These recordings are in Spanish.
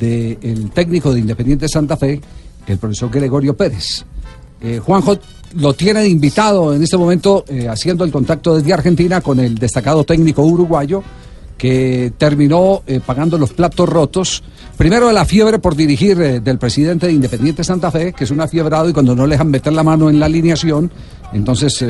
del técnico de Independiente Santa Fe, el profesor Gregorio Pérez. Eh, Juanjo lo tiene invitado en este momento eh, haciendo el contacto desde Argentina con el destacado técnico uruguayo que terminó eh, pagando los platos rotos. Primero la fiebre por dirigir del presidente de Independiente Santa Fe, que es un afiebrado y cuando no le dejan meter la mano en la alineación, entonces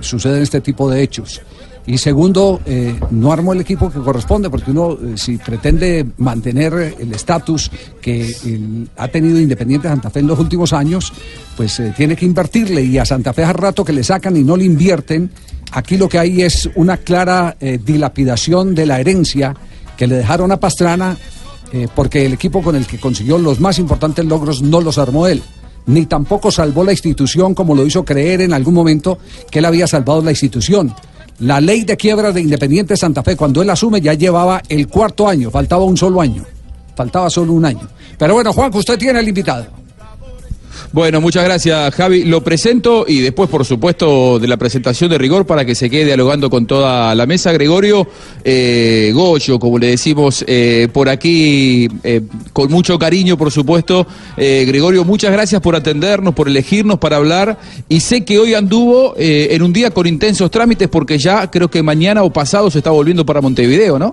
suceden este tipo de hechos. Y segundo, eh, no armó el equipo que corresponde, porque uno, eh, si pretende mantener el estatus que ha tenido Independiente Santa Fe en los últimos años, pues eh, tiene que invertirle. Y a Santa Fe hace rato que le sacan y no le invierten. Aquí lo que hay es una clara dilapidación de la herencia que le dejaron a Pastrana, porque el equipo con el que consiguió los más importantes logros no los armó él ni tampoco salvó la institución como lo hizo creer en algún momento que él había salvado la institución. La ley de quiebra de Independiente Santa Fe, cuando él asume, ya llevaba el cuarto año, faltaba un solo año. Faltaba solo un año. Pero bueno, Juan, usted tiene el invitado. Bueno, muchas gracias Javi. Lo presento y después, por supuesto, de la presentación de rigor para que se quede dialogando con toda la mesa. Gregorio eh, como le decimos eh, por aquí, eh, con mucho cariño, por supuesto. Eh, Gregorio, muchas gracias por atendernos, por elegirnos para hablar. Y sé que hoy anduvo en un día con intensos trámites porque ya creo que mañana o pasado se está volviendo para Montevideo, ¿no?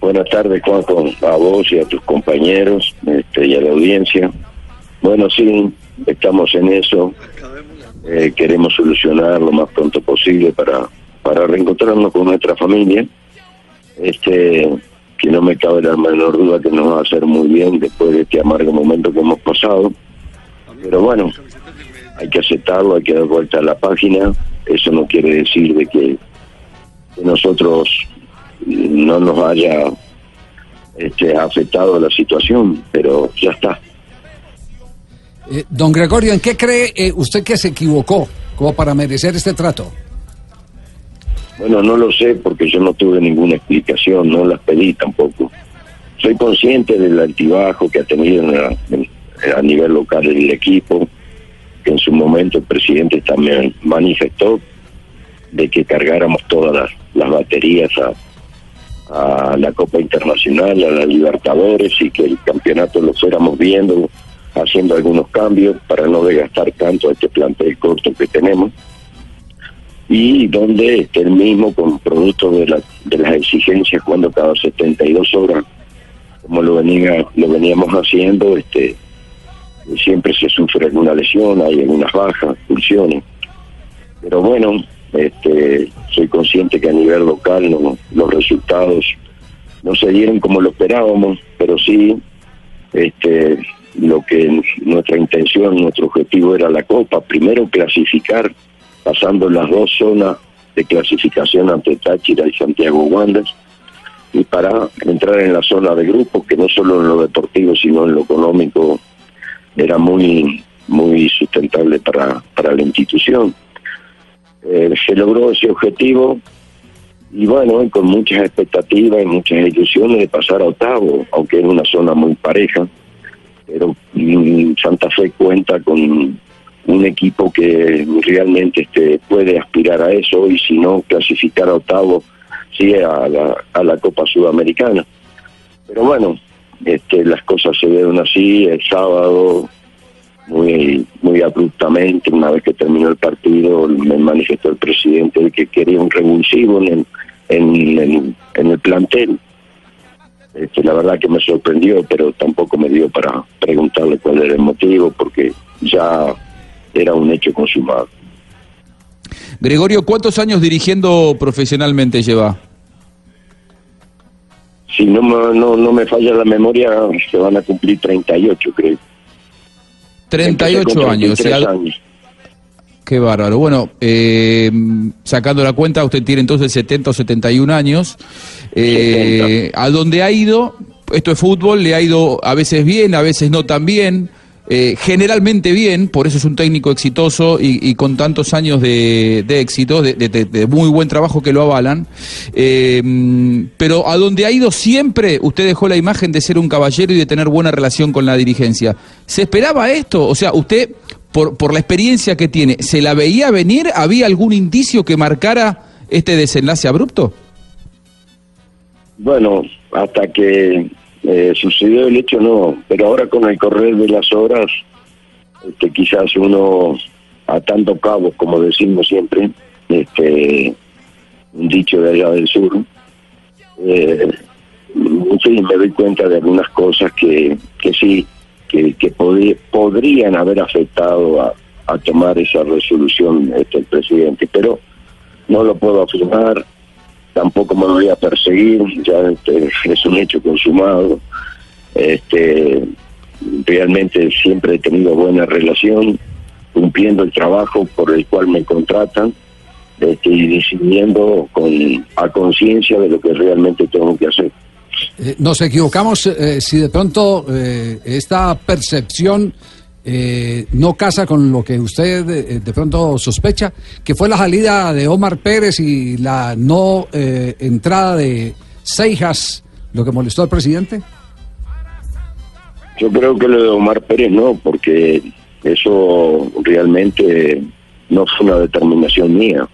Buenas tardes, Juan, a vos y a tus compañeros este, y a la audiencia. Bueno, sí, estamos en eso. Eh, queremos solucionar lo más pronto posible para, para reencontrarnos con nuestra familia. Este, que no me cabe la menor duda que nos va a hacer muy bien después de este amargo momento que hemos pasado. Pero bueno, hay que aceptarlo, hay que dar vuelta a la página. Eso no quiere decir de que, nosotros no nos haya este, afectado la situación, pero ya está. Eh, don Gregorio, ¿en qué cree eh, usted que se equivocó como para merecer este trato? Bueno, no lo sé porque yo no tuve ninguna explicación, no las pedí tampoco. Soy consciente del altibajo que ha tenido a nivel local el equipo, que en su momento el presidente también manifestó de que cargáramos todas las, baterías a, a la Copa Internacional, a la Libertadores y que el campeonato lo fuéramos viendo haciendo algunos cambios para no desgastar tanto este plantel corto que tenemos y donde esté el mismo con producto de, la, de las exigencias cuando cada 72 horas como lo venía lo veníamos haciendo este siempre se sufre alguna lesión hay algunas bajas funciones pero bueno este soy consciente que a nivel local no, los resultados no se dieron como lo esperábamos pero sí este lo que nuestra intención, nuestro objetivo era la Copa, primero clasificar, pasando las dos zonas de clasificación ante Táchira y Santiago Wanderers, y para entrar en la zona de grupos, que no solo en lo deportivo, sino en lo económico, era muy, muy sustentable para, para la institución. Eh, se logró ese objetivo y bueno, con muchas expectativas y muchas ilusiones de pasar a octavo, aunque era una zona muy pareja pero mm, Santa Fe cuenta con un equipo que realmente este, puede aspirar a eso y si no clasificar a octavo sí a la, a la Copa Sudamericana. Pero bueno este, las cosas se dieron así el sábado muy muy abruptamente. Una vez que terminó el partido me manifestó el presidente de que quería un revulsivo en en, en el plantel este, la verdad que me sorprendió, pero tampoco me dio para preguntarle cuál era el motivo, porque ya era un hecho consumado. Gregorio, ¿cuántos años dirigiendo profesionalmente lleva? Si no, no, no me falla la memoria, se van a cumplir 38, creo. 38 años. años. Qué bárbaro. Bueno, eh, sacando la cuenta, usted tiene entonces 70 o 71 años. Eh, a donde ha ido, esto es fútbol, le ha ido a veces bien, a veces no tan bien. Eh, generalmente bien, por eso es un técnico exitoso y, con tantos años de, éxito, de, muy buen trabajo que lo avalan. pero a donde ha ido siempre, usted dejó la imagen de ser un caballero y de tener buena relación con la dirigencia. ¿Se esperaba esto? O sea, usted por, por la experiencia que tiene, ¿se la veía venir? ¿Había algún indicio que marcara este desenlace abrupto? Bueno, hasta que eh, sucedió el hecho no, pero ahora con el correr de las horas, este, quizás uno atando cabos, como decimos siempre, este, un dicho de allá del sur, eh, me doy cuenta de algunas cosas que, que sí, que, podrían haber afectado a, tomar esa resolución este, el presidente, pero no lo puedo afirmar, tampoco me voy a perseguir, ya este, es un hecho consumado. Este, realmente siempre he tenido buena relación, cumpliendo el trabajo por el cual me contratan este, y decidiendo con, a conciencia de lo que realmente tengo que hacer. Eh, nos equivocamos eh, si de pronto eh, esta percepción eh, no casa con lo que usted eh, de pronto sospecha, que fue la salida de Omar Pérez y la no eh, entrada de Seijas lo que molestó al presidente? Yo creo que lo de Omar Pérez no, porque eso realmente no fue una determinación mía.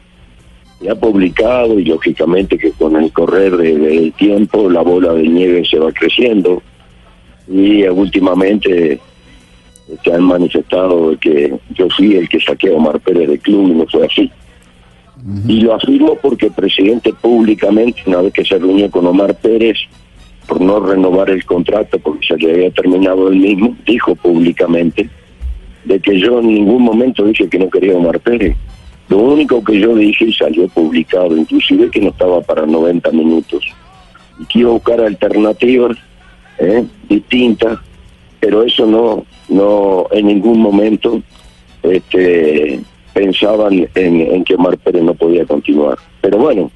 Ya ha publicado y lógicamente que con el correr del tiempo la bola de nieve se va creciendo y últimamente se han manifestado que yo fui el que saqué a Omar Pérez del club y no fue así. Y lo afirmo porque el presidente públicamente, una vez que se reunió con Omar Pérez por no renovar el contrato porque se le había terminado el mismo, dijo públicamente de que yo en ningún momento dije que no quería a Omar Pérez. Lo único que yo dije y salió publicado, inclusive que no estaba para 90 minutos, y buscar alternativas ¿eh? distintas pero eso no, no en ningún momento este, pensaban en, que Omar Pérez no podía continuar. Pero bueno,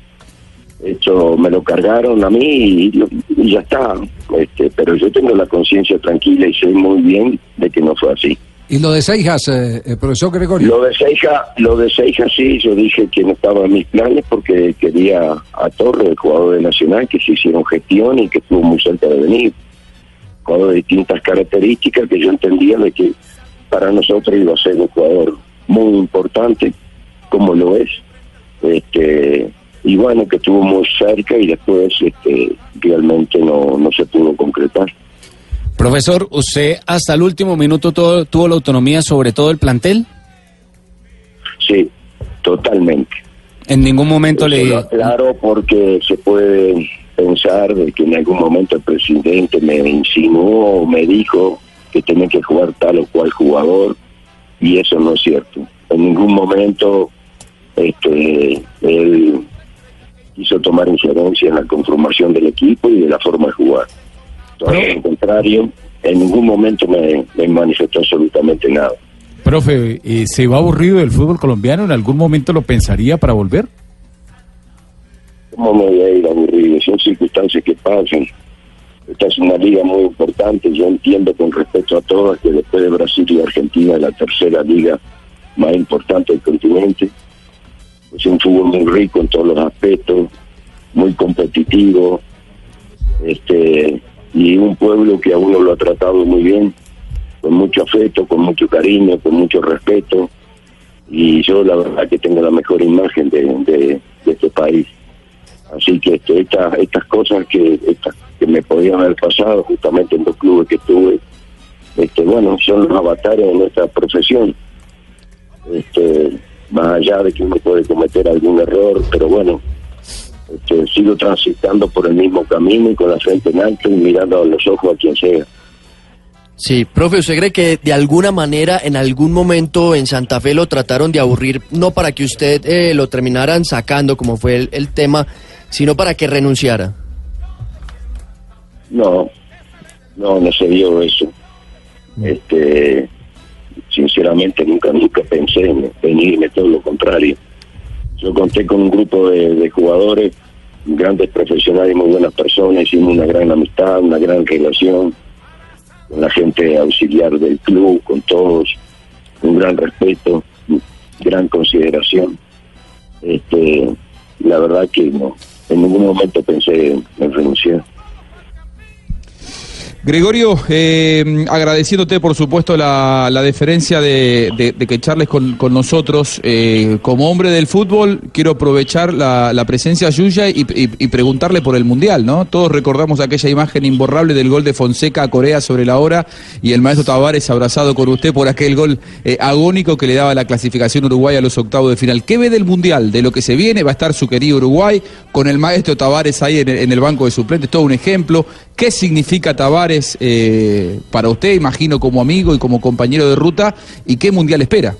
esto me lo cargaron a mí y, ya está. Este, pero yo tengo la conciencia tranquila y sé muy bien de que no fue así. ¿Y lo de Seijas, eh, eh, profesor Gregorio? Lo de Seijas, lo de Seijas sí, yo dije que no estaba en mis planes porque quería a Torre, el jugador de Nacional, que se hicieron gestión y que estuvo muy cerca de venir de distintas características que yo entendía de que para nosotros iba a ser un jugador muy importante, como lo es. Este, y bueno, que estuvo muy cerca y después este, realmente no, no se pudo concretar. Profesor, ¿usted hasta el último minuto tuvo la autonomía sobre todo el plantel? Sí, totalmente. En ningún momento le... Claro, porque se puede pensar de que en algún momento el presidente me insinuó o me dijo que tenía que jugar tal o cual jugador y eso no es cierto. En ningún momento este él quiso tomar injerencia en la conformación del equipo y de la forma de jugar. Todo lo contrario, en ningún momento me, me manifestó absolutamente nada. Profe, eh, ¿se va aburrido del fútbol colombiano? ¿En algún momento lo pensaría para volver? ¿Cómo me voy a ir aburrido? Son circunstancias que pasan. Esta es una liga muy importante. Yo entiendo con respecto a todas que después de Brasil y Argentina es la tercera liga más importante del continente. Es un fútbol muy rico en todos los aspectos, muy competitivo, este y un pueblo que a uno lo ha tratado muy bien, con mucho afecto, con mucho cariño, con mucho respeto. Y yo la verdad que tengo la mejor imagen de, este país. Así que este, estas cosas que, que me podían haber pasado justamente en los clubes que estuve, este, bueno, son los avatares de nuestra profesión. Este, más allá de que uno puede cometer algún error, pero bueno, este, sigo transitando por el mismo camino y con la frente en alto y mirando a los ojos a quien sea. Sí, profe, ¿usted cree que de alguna manera en algún momento en Santa Fe lo trataron de aburrir, no para que usted eh, lo terminaran sacando como fue el tema, sino para que renunciara. No, no, no se dio eso. Este, sinceramente nunca, nunca pensé en venirme, todo lo contrario. Yo conté con un grupo de, jugadores, grandes profesionales, muy buenas personas, hicimos una gran amistad, una gran relación con la gente auxiliar del club, con todos, un gran respeto, gran consideración. Este, la verdad que no, en ningún momento pensé en, renunciar. Gregorio, eh, agradeciéndote por supuesto la, deferencia de, que charles con, nosotros. Eh, como hombre del fútbol, quiero aprovechar la, presencia suya y, preguntarle por el Mundial, ¿no? Todos recordamos aquella imagen imborrable del gol de Fonseca a Corea sobre la hora y el maestro Tavares abrazado con usted por aquel gol eh, agónico que le daba la clasificación Uruguay a los octavos de final. ¿Qué ve del Mundial? De lo que se viene, va a estar su querido Uruguay con el maestro Tavares ahí en en el banco de suplentes, todo un ejemplo. ¿Qué significa Tavares eh, para usted, imagino, como amigo y como compañero de ruta? ¿Y qué mundial espera?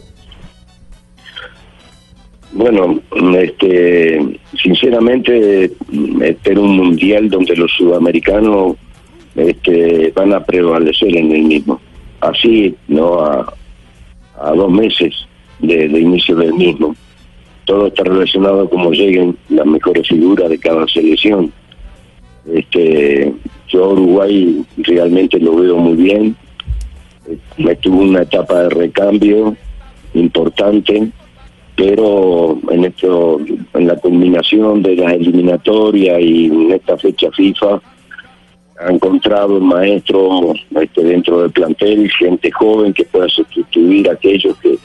Bueno, este, sinceramente espero un mundial donde los sudamericanos este, van a prevalecer en el mismo. Así, ¿no? A, dos meses de, inicio del mismo. Todo está relacionado a cómo lleguen las mejores figuras de cada selección. Este, yo Uruguay realmente lo veo muy bien. Me tuvo una etapa de recambio importante, pero en esto, en la combinación de la eliminatoria y en esta fecha FIFA, ha encontrado un maestro este, dentro del plantel, gente joven que pueda sustituir a aquellos que,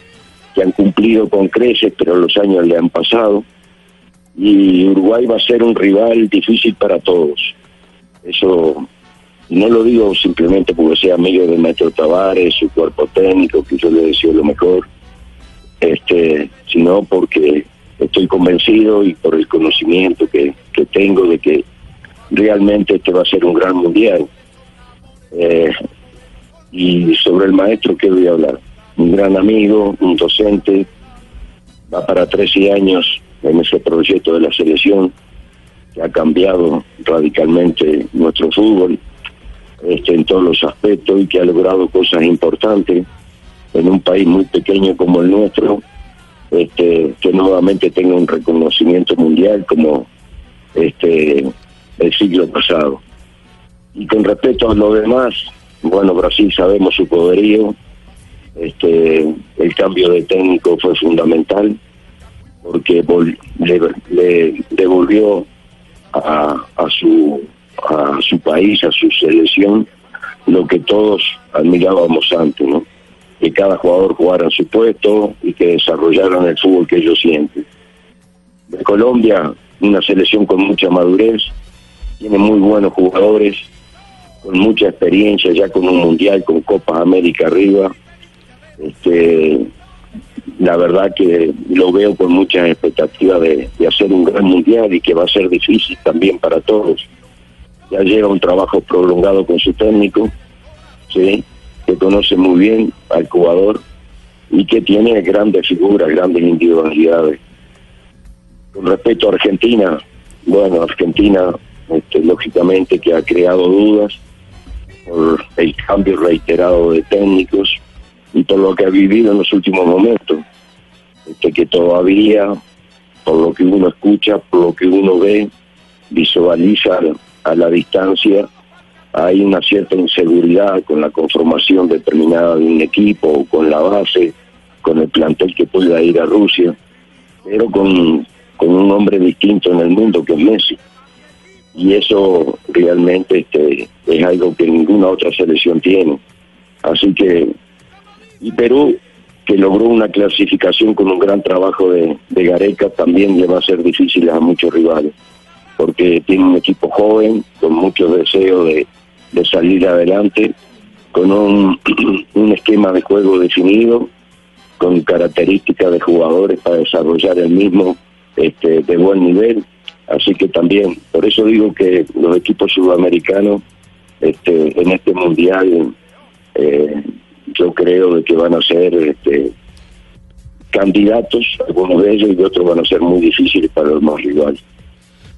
que han cumplido con creces, pero los años le han pasado. Y Uruguay va a ser un rival difícil para todos eso no lo digo simplemente porque sea amigo de Maestro Tavares, su cuerpo técnico, que yo le deseo lo mejor, este, sino porque estoy convencido y por el conocimiento que, tengo de que realmente este va a ser un gran mundial. Eh, y sobre el maestro, ¿qué voy a hablar? Un gran amigo, un docente, va para 13 años en ese proyecto de la selección que ha cambiado radicalmente nuestro fútbol este, en todos los aspectos y que ha logrado cosas importantes en un país muy pequeño como el nuestro, este, que nuevamente tenga un reconocimiento mundial como este el siglo pasado. Y con respecto a lo demás, bueno, Brasil sabemos su poderío, este, el cambio de técnico fue fundamental porque le devolvió a, su a su país, a su selección, lo que todos admirábamos antes, ¿no? Que cada jugador jugara en su puesto y que desarrollaran el fútbol que ellos sienten. De Colombia, una selección con mucha madurez, tiene muy buenos jugadores, con mucha experiencia ya con un mundial, con Copas América arriba. Este, la verdad que lo veo con mucha expectativa de, hacer un gran mundial y que va a ser difícil también para todos. Ya lleva un trabajo prolongado con su técnico, ¿sí? que conoce muy bien al jugador y que tiene grandes figuras, grandes individualidades. Con respecto a Argentina, bueno, Argentina este, lógicamente que ha creado dudas por el cambio reiterado de técnicos, y por lo que ha vivido en los últimos momentos, este, que todavía, por lo que uno escucha, por lo que uno ve, visualiza a la distancia, hay una cierta inseguridad con la conformación determinada de un equipo, con la base, con el plantel que pueda ir a Rusia, pero con, con un hombre distinto en el mundo que es Messi. Y eso realmente este, es algo que ninguna otra selección tiene. Así que y Perú, que logró una clasificación con un gran trabajo de, Gareca, también le va a ser difícil a muchos rivales, porque tiene un equipo joven, con mucho deseo de, salir adelante, con un, esquema de juego definido, con características de jugadores para desarrollar el mismo este, de buen nivel. Así que también, por eso digo que los equipos sudamericanos este, en este mundial eh, yo creo de que van a ser este, candidatos, algunos de ellos, y otros van a ser muy difíciles para los más rivales.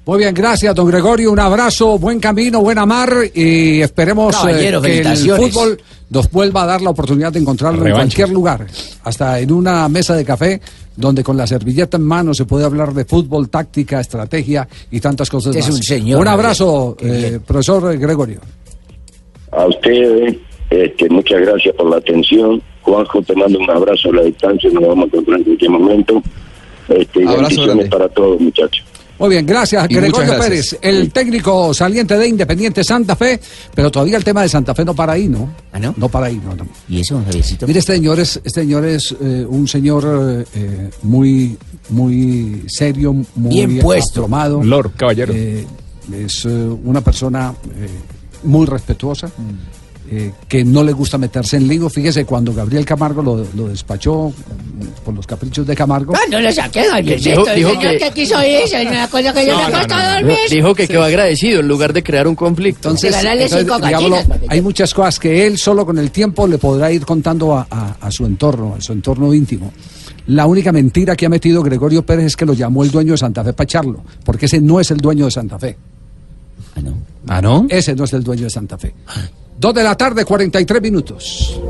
Muy bien, gracias, don Gregorio. Un abrazo, buen camino, buena mar y esperemos eh, que el fútbol nos vuelva a dar la oportunidad de encontrarlo en cualquier lugar, hasta en una mesa de café donde con la servilleta en mano se puede hablar de fútbol, táctica, estrategia y tantas cosas es Un, señor, un abrazo, eh, profesor Gregorio. A ustedes este, muchas gracias por la atención. Juanjo, te mando un abrazo a la distancia, nos vamos a encontrar en cualquier momento. Este, bendiciones para todos, muchachos. Muy bien, gracias Y Gregorio gracias. Pérez, el técnico saliente de Independiente Santa Fe, pero todavía el tema de Santa Fe no para ahí, ¿no? ¿Ah, no? No para ahí, no, no. ¿Y eso, Javiercito? Mire, este señor es, este señor es eh, un señor eh, muy, muy serio, muy Bien puesto. Lord, caballero. Eh, es eh, una persona eh, muy respetuosa, eh, que no le gusta meterse en lío. Fíjese, cuando Gabriel Camargo lo, lo despachó mm, por los caprichos de Camargo, Ah, no lo saqué, Javiercito. Dijo- que- que quiso es una cosa que yo me he costado dormir. Dijo que quedó agradecido en lugar de crear un conflicto. Entonces, entonces, digámoslo, hay muchas cosas que él solo con el tiempo le podrá ir contando a, a- a su entorno, a su entorno íntimo. La única mentira que ha metido Gregorio Pérez es que lo llamó el dueño de Santa Fe para echarlo, porque ese no es el dueño de Santa Fe. Ah, no. ¿Ah, no? Ese no es el dueño de Santa Fe. Dos de la tarde, 43 minutos.